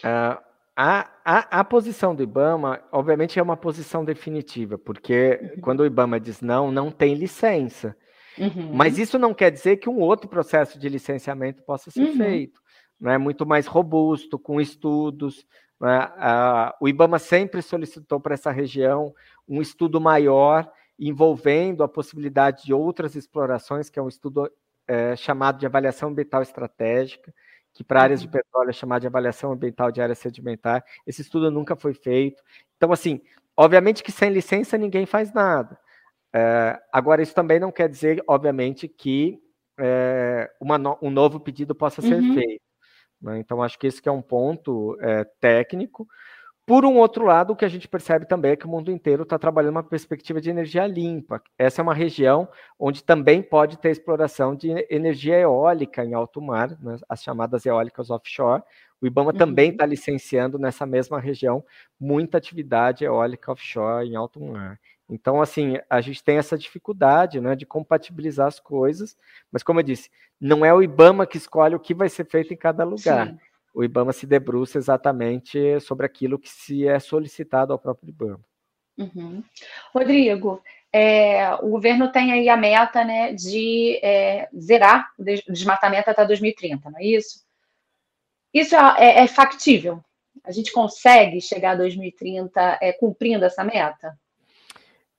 Ah, a, a, a, posição do IBAMA, obviamente, é uma posição definitiva, porque uhum. quando o IBAMA diz não, não tem licença. Uhum. Mas isso não quer dizer que um outro processo de licenciamento possa ser uhum. feito. Não é muito mais robusto, com estudos. É? o IBAMA sempre solicitou para essa região um estudo maior, envolvendo a possibilidade de outras explorações, que é um estudo é, chamado de avaliação ambiental estratégica, que para áreas de uhum. petróleo é chamado de avaliação ambiental de área sedimentar. Esse estudo nunca foi feito. Então, assim, obviamente que sem licença ninguém faz nada. É, agora, isso também não quer dizer, obviamente, que é, no, um novo pedido possa ser uhum. feito. Né? Então, acho que esse que é um ponto é, técnico. Por um outro lado, o que a gente percebe também é que o mundo inteiro está trabalhando uma perspectiva de energia limpa. Essa é uma região onde também pode ter exploração de energia eólica em alto mar, né, as chamadas eólicas offshore. O IBAMA uhum. também está licenciando nessa mesma região muita atividade eólica offshore em alto mar. Então, assim, a gente tem essa dificuldade né, de compatibilizar as coisas, mas como eu disse, não é o IBAMA que escolhe o que vai ser feito em cada lugar. Sim o IBAMA se debruça exatamente sobre aquilo que se é solicitado ao próprio IBAMA. Uhum. Rodrigo, é, o governo tem aí a meta né, de é, zerar o desmatamento até 2030, não é isso? Isso é, é, é factível? A gente consegue chegar a 2030 é, cumprindo essa meta?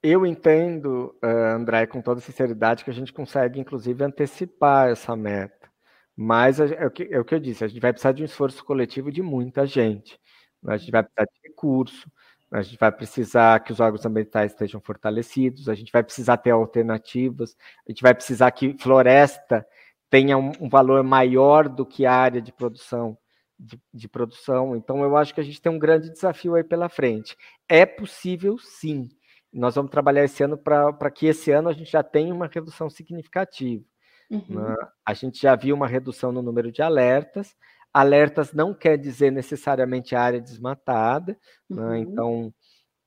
Eu entendo, uh, André, com toda sinceridade, que a gente consegue, inclusive, antecipar essa meta. Mas é o, que, é o que eu disse, a gente vai precisar de um esforço coletivo de muita gente. A gente vai precisar de recurso, a gente vai precisar que os órgãos ambientais estejam fortalecidos, a gente vai precisar ter alternativas, a gente vai precisar que floresta tenha um, um valor maior do que a área de produção. De, de, produção. Então, eu acho que a gente tem um grande desafio aí pela frente. É possível, sim. Nós vamos trabalhar esse ano para que esse ano a gente já tenha uma redução significativa. Uhum. Né? A gente já viu uma redução no número de alertas. Alertas não quer dizer necessariamente área desmatada, né? uhum. né? então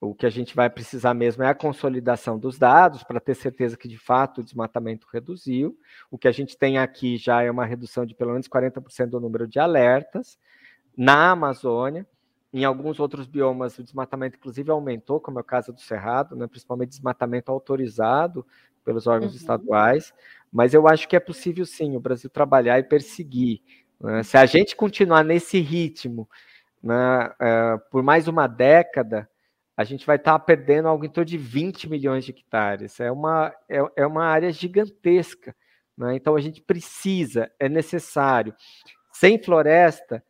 o que a gente vai precisar mesmo é a consolidação dos dados para ter certeza que de fato o desmatamento reduziu. O que a gente tem aqui já é uma redução de pelo menos 40% do número de alertas na Amazônia. Em alguns outros biomas, o desmatamento, inclusive, aumentou, como é o caso do Cerrado, né? principalmente desmatamento autorizado pelos órgãos uhum. estaduais. Mas eu acho que é possível sim o Brasil trabalhar e perseguir. Né? Se a gente continuar nesse ritmo né, uh, por mais uma década, a gente vai estar tá perdendo algo em torno de 20 milhões de hectares. É uma, é, é uma área gigantesca. Né? Então a gente precisa, é necessário. Sem floresta,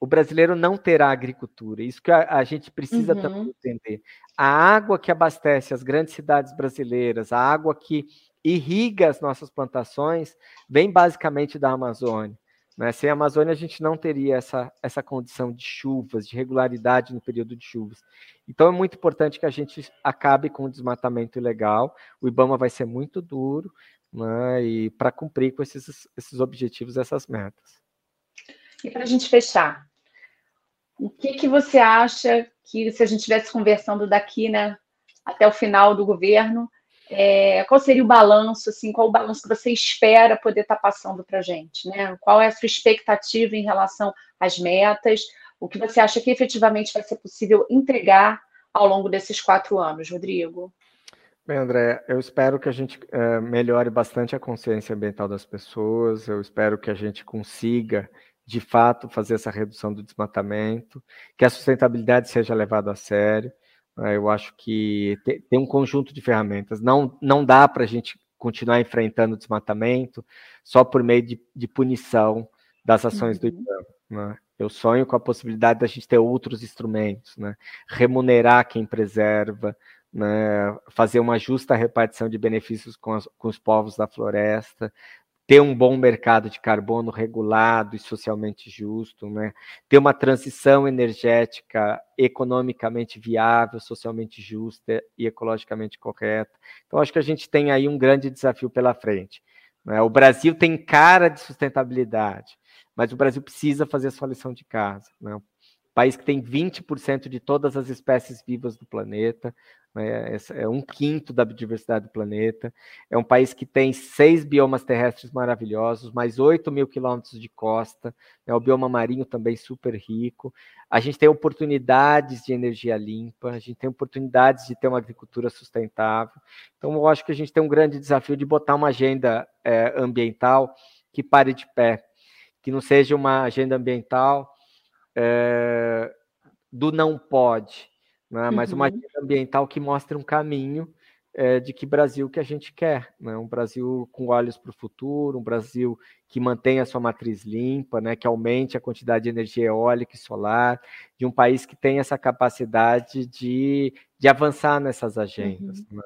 o brasileiro não terá agricultura. Isso que a, a gente precisa uhum. também entender. A água que abastece as grandes cidades brasileiras, a água que irriga as nossas plantações, vem basicamente da Amazônia. Né? Sem a Amazônia, a gente não teria essa, essa condição de chuvas, de regularidade no período de chuvas. Então, é muito importante que a gente acabe com o desmatamento ilegal. O IBAMA vai ser muito duro né? e para cumprir com esses, esses objetivos, essas metas. E para a gente fechar, o que, que você acha que, se a gente estivesse conversando daqui né, até o final do governo, é, qual seria o balanço, assim, qual o balanço que você espera poder estar tá passando para a gente? Né? Qual é a sua expectativa em relação às metas? O que você acha que efetivamente vai ser possível entregar ao longo desses quatro anos, Rodrigo? Bem, André, eu espero que a gente é, melhore bastante a consciência ambiental das pessoas, eu espero que a gente consiga, de fato, fazer essa redução do desmatamento, que a sustentabilidade seja levada a sério. Né, eu acho que tem um conjunto de ferramentas. Não, não dá para a gente continuar enfrentando o desmatamento só por meio de, de punição das ações uhum. do IBAMA. Né? Eu sonho com a possibilidade da gente ter outros instrumentos, né? remunerar quem preserva, né? fazer uma justa repartição de benefícios com, as, com os povos da floresta, ter um bom mercado de carbono regulado e socialmente justo, né? ter uma transição energética economicamente viável, socialmente justa e ecologicamente correta. Então, acho que a gente tem aí um grande desafio pela frente. Né? O Brasil tem cara de sustentabilidade, mas o Brasil precisa fazer a sua lição de casa. Né? país que tem 20% de todas as espécies vivas do planeta, né? é um quinto da biodiversidade do planeta. É um país que tem seis biomas terrestres maravilhosos, mais 8 mil quilômetros de costa, é o bioma marinho também super rico. A gente tem oportunidades de energia limpa, a gente tem oportunidades de ter uma agricultura sustentável. Então, eu acho que a gente tem um grande desafio de botar uma agenda é, ambiental que pare de pé, que não seja uma agenda ambiental é, do não pode, né? mas uma uhum. agenda ambiental que mostre um caminho é, de que Brasil que a gente quer, né? um Brasil com olhos para o futuro, um Brasil que mantenha a sua matriz limpa, né? que aumente a quantidade de energia eólica e solar, de um país que tem essa capacidade de, de avançar nessas agendas. Uhum. Né?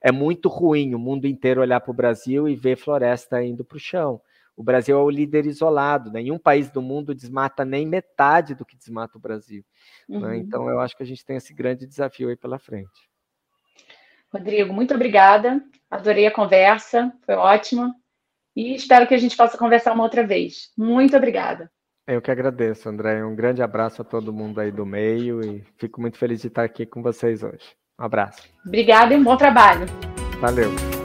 É muito ruim o mundo inteiro olhar para o Brasil e ver floresta indo para o chão. O Brasil é o líder isolado, né? nenhum país do mundo desmata nem metade do que desmata o Brasil. Né? Uhum. Né? Então, eu acho que a gente tem esse grande desafio aí pela frente. Rodrigo, muito obrigada. Adorei a conversa, foi ótima. E espero que a gente possa conversar uma outra vez. Muito obrigada. Eu que agradeço, André. Um grande abraço a todo mundo aí do meio e fico muito feliz de estar aqui com vocês hoje. Um abraço. Obrigada e um bom trabalho. Valeu.